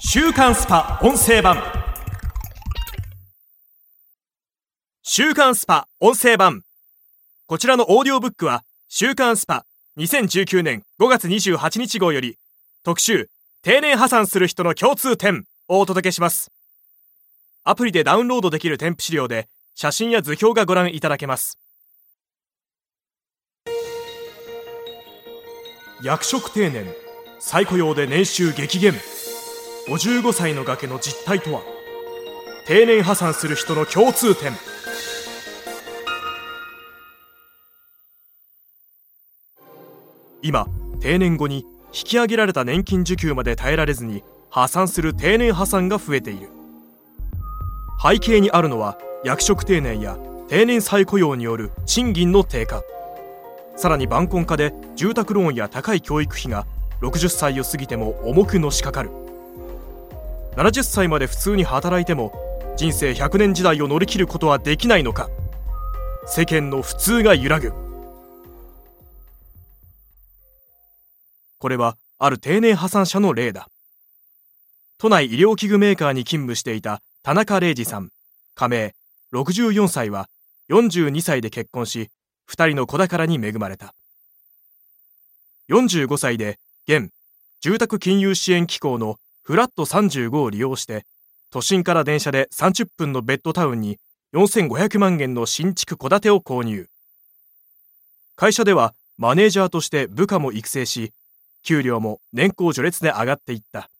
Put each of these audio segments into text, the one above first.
週刊スパ音声版。週刊スパ音声版。こちらのオーディオブックは週刊スパ2019年5月28日号より特集定年破産する人の共通点をお届けします。アプリでダウンロードできる添付資料で写真や図表がご覧いただけます。役職定年再雇用で年収激減。55歳の崖の実態とは？定年破産する人の共通点。今定年後に引き上げられた年金受給まで耐えられずに破産する定年破産が増えている。背景にあるのは役職定年や定年再雇用による賃金の低下。さらに晩婚化で住宅ローンや高い教育費が60歳を過ぎても重くのしかかる。70歳まで普通に働いても人生100年時代を乗り切ることはできないのか。世間の普通が揺らぐ。これはある定年破産者の例だ。都内医療器具メーカーに勤務していた田中礼二さん。加盟64歳は42歳で結婚し2人の子宝に恵まれた。45歳で現住宅金融支援機構のフラット35を利用して都心から電車で30分のベッドタウンに4500万円の新築戸建てを購入。会社ではマネージャーとして部下も育成し給料も年功序列で上がっていった。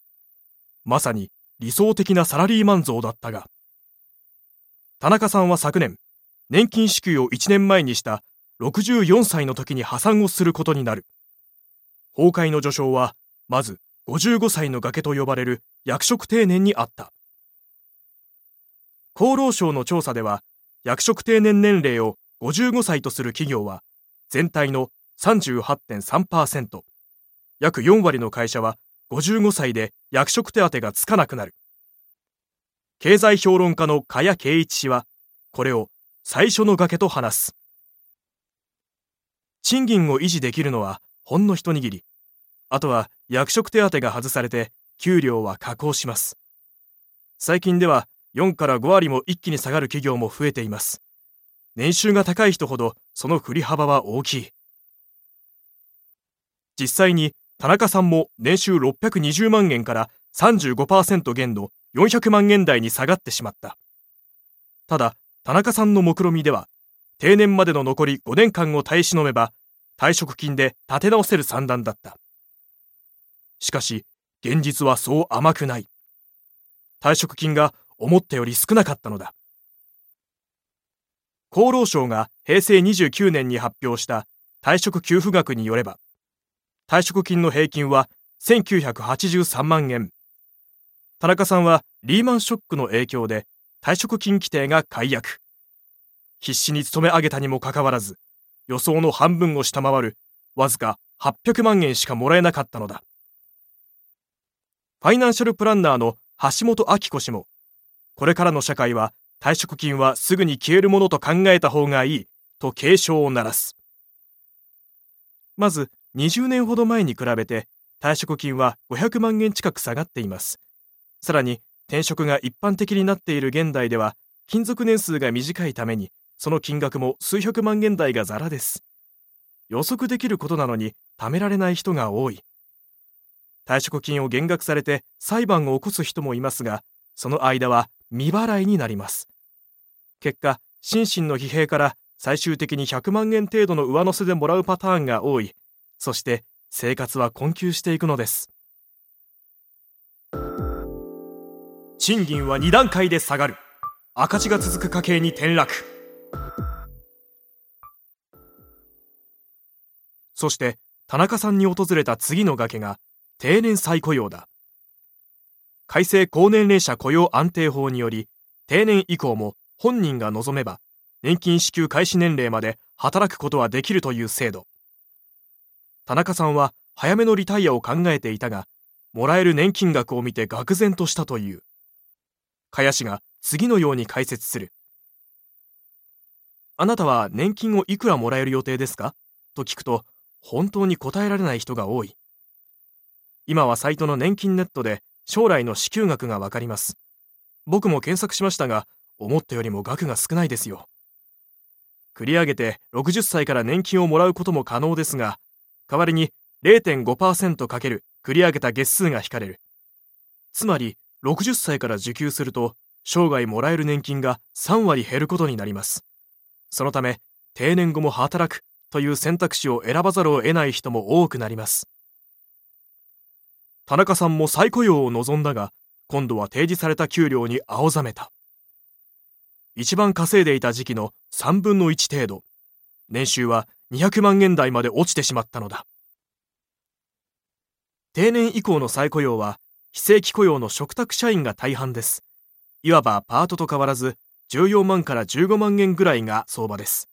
まさに理想的なサラリーマン像だったが。田中さんは昨年年金支給を1年前にした64歳の時に破産をすることになる。崩壊の序章はまず55歳の崖と呼ばれる役職定年にあった。厚労省の調査では役職定年年齢を55歳とする企業は全体の38.3%約4割の会社は55歳で役職手当がつかなくなる。経済評論家の加谷圭一氏はこれを最初の崖と話す。賃金を維持できるのはほんの一握り。あとは役職手当が外されて給料は下降します。最近では4から5割も一気に下がる企業も増えています。年収が高い人ほどその振り幅は大きい。実際に田中さんも年収620万円から35%減の400万円台に下がってしまった。ただ田中さんの目論見では定年までの残り5年間を耐え忍べば退職金で立て直せる算段だった。しかし現実はそう甘くない。退職金が思ったより少なかったのだ。厚労省が平成29年に発表した退職給付額によれば退職金の平均は1983万円。田中さんはリーマンショックの影響で退職金規定が解約。必死に勤め上げたにもかかわらず予想の半分を下回るわずか800万円しかもらえなかったのだ。ファイナンシャルプランナーの橋本明子氏もこれからの社会は退職金はすぐに消えるものと考えた方がいいと警鐘を鳴らす。まず20年ほど前に比べて退職金は500万円近く下がっています。さらに転職が一般的になっている現代では勤続年数が短いためにその金額も数百万円台がザラです。予測できることなのに貯められない人が多い。退職金を減額されて裁判を起こす人もいますがその間は未払いになります。結果心身の疲弊から最終的に100万円程度の上乗せでもらうパターンが多い。そして生活は困窮していくのです。賃金は2段階で下がる。赤字が続く家計に転落。そして田中さんに訪れた次の崖が定年再雇用だ。改正高年齢者雇用安定法により定年以降も本人が望めば年金支給開始年齢まで働くことはできるという制度。田中さんは早めのリタイアを考えていたがもらえる年金額を見て愕然としたという。茅氏が次のように解説するあなたは年金をいくらもらえる予定ですか？と聞くと本当に答えられない人が多い。今はサイトの年金ネットで将来の支給額がわかります。僕も検索しましたが、思ったよりも額が少ないですよ。繰り上げて60歳から年金をもらうことも可能ですが、代わりに 0.5%× 繰り上げた月数が引かれる。つまり、60歳から受給すると、生涯もらえる年金が3割減ることになります。そのため、定年後も働くという選択肢を選ばざるを得ない人も多くなります。田中さんも再雇用を望んだが、今度は提示された給料に青ざめた。一番稼いでいた時期の3分の1程度、年収は200万円台まで落ちてしまったのだ。定年以降の再雇用は、非正規雇用の嘱託社員が大半です。いわばパートと変わらず、14万から15万円ぐらいが相場です。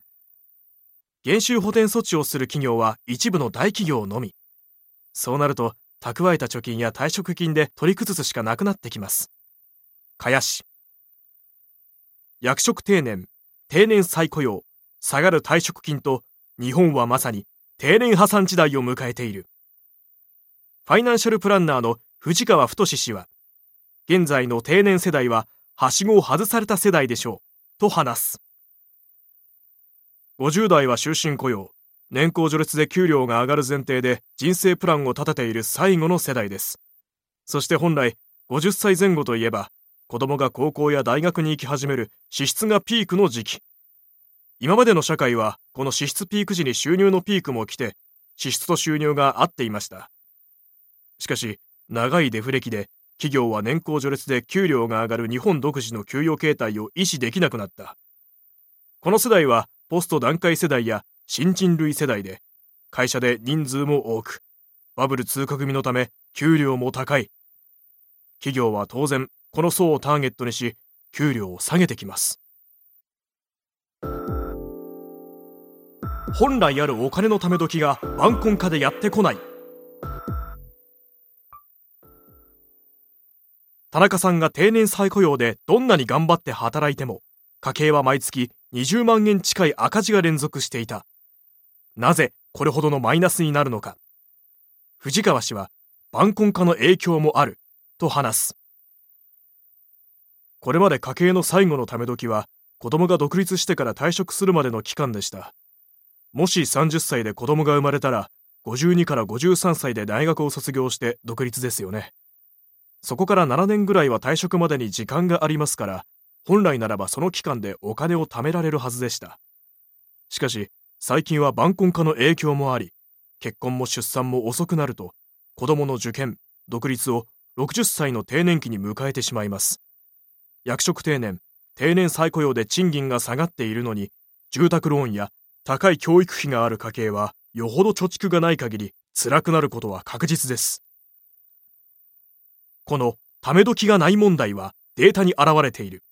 減収補填措置をする企業は一部の大企業のみ。そうなると、蓄えた貯金や退職金で取り崩すしかなくなってきます。かやし。役職定年、定年再雇用、下がる退職金と、日本はまさに定年破産時代を迎えている。ファイナンシャルプランナーの藤川太氏は、現在の定年世代は、はしごを外された世代でしょう、と話す。50代は終身雇用、年功序列で給料が上がる前提で人生プランを立てている最後の世代です。そして本来、50歳前後といえば、子供が高校や大学に行き始める支出がピークの時期。今までの社会は、この支出ピーク時に収入のピークも来て、支出と収入が合っていました。しかし、長いデフレ期で、企業は年功序列で給料が上がる日本独自の給与形態を維持できなくなった。この世代は、ポスト段階世代や新人類世代で、会社で人数も多く、バブル通過組のため給料も高い。企業は当然、この層をターゲットにし、給料を下げてきます。本来あるお金のため時が晩婚化でやってこない。田中さんが定年再雇用でどんなに頑張って働いても、家計は毎月20万円近い赤字が連続していた。なぜこれほどのマイナスになるのか。藤川氏は、晩婚化の影響もある、と話す。これまで家計の最後のため時は、子供が独立してから退職するまでの期間でした。もし30歳で子供が生まれたら、52から53歳で大学を卒業して独立ですよね。そこから7年ぐらいは退職までに時間がありますから、本来ならばその期間でお金を貯められるはずでした。しかし、最近は晩婚化の影響もあり、結婚も出産も遅くなると、子供の受験、独立を60歳の定年期に迎えてしまいます。役職定年、定年再雇用で賃金が下がっているのに、住宅ローンや高い教育費がある家計は、よほど貯蓄がない限り辛くなることは確実です。このため時がない問題はデータに現れている。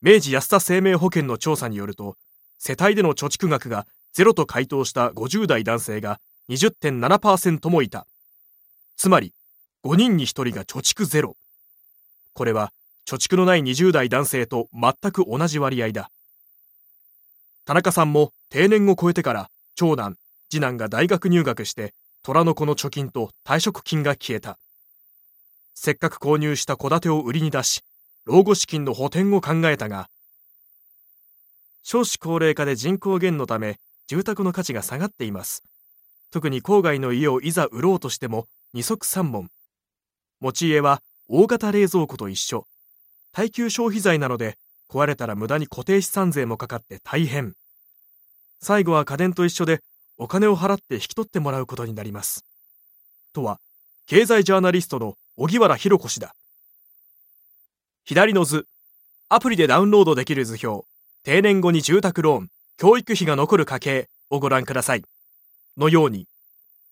明治安田生命保険の調査によると、世帯での貯蓄額がゼロと回答した50代男性が20.7%もいた。つまり、5人に1人が貯蓄ゼロ。これは、貯蓄のない20代男性と全く同じ割合だ。田中さんも定年を超えてから長男、次男が大学入学して虎の子の貯金と退職金が消えた。せっかく購入した戸建てを売りに出し、老後資金の補填を考えたが、少子高齢化で人口減のため住宅の価値が下がっています。特に郊外の家をいざ売ろうとしても二足三門持ち家は大型冷蔵庫と一緒。耐久消費財なので壊れたら無駄に固定資産税もかかって大変。最後は家電と一緒でお金を払って引き取ってもらうことになります。とは経済ジャーナリストの荻原博子氏だ。左の図。アプリでダウンロードできる図表。定年後に住宅ローン、教育費が残る家計をご覧ください。のように、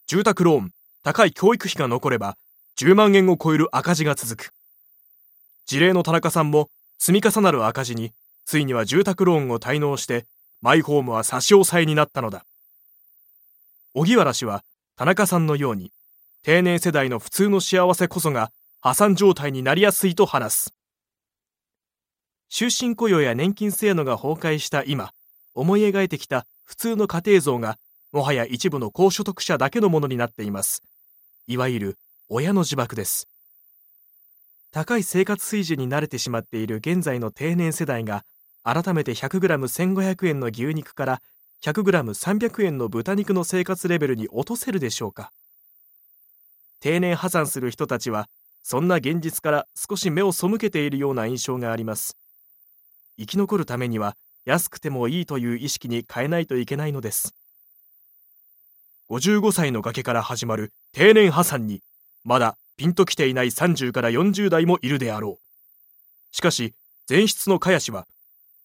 住宅ローン、高い教育費が残れば、10万円を超える赤字が続く。事例の田中さんも、積み重なる赤字に、ついには住宅ローンを滞納して、マイホームは差し押さえになったのだ。荻原氏は、田中さんのように、定年世代の普通の幸せこそが破産状態になりやすいと話す。終身雇用や年金制度が崩壊した今、思い描いてきた普通の家庭像が、もはや一部の高所得者だけのものになっています。いわゆる親の自爆です。高い生活水準に慣れてしまっている現在の定年世代が改めて 100g1500 円の牛肉から 100g300 円の豚肉の生活レベルに落とせるでしょうか定年破産する人たちはそんな現実から少し目を背けているような印象があります生き残るためには安くてもいいという意識に変えないといけないのです。55歳の崖から始まる定年破産にまだピンときていない30から40代もいるであろう。しかし前室の茅氏は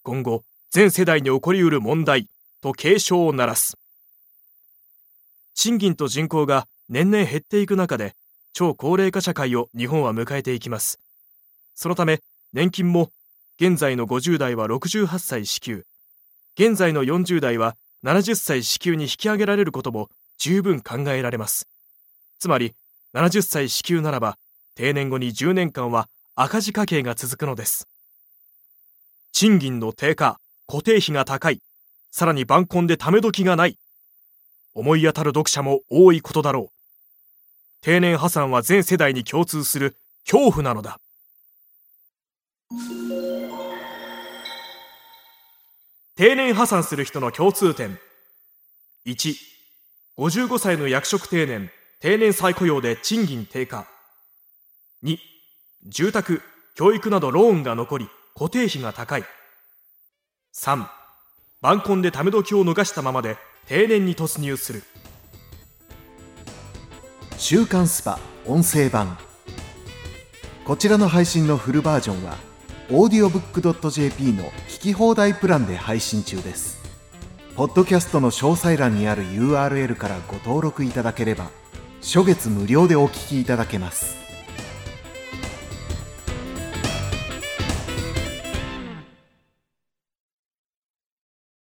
今後全世代に起こりうる問題と警鐘を鳴らす。賃金と人口が年々減っていく中で超高齢化社会を日本は迎えていきます。そのため年金も現在の50代は68歳支給現在の40代は70歳支給に引き上げられることも十分考えられます。つまり70歳支給ならば定年後に10年間は赤字家計が続くのです。賃金の低下固定費が高いさらに晩婚でため時がない思い当たる読者も多いことだろう。定年破産は全世代に共通する恐怖なのだ。定年破産する人の共通点。155歳の役職定年定年再雇用で賃金低下。2住宅教育などローンが残り固定費が高い。3晩婚でため時を逃したままで定年に突入する。週刊スパ音声版。こちらの配信のフルバージョンはオーディオブックドット JP の聞き放題プランで配信中です。ポッドキャストの詳細欄にある URL からご登録いただければ初月無料でお聞きいただけます。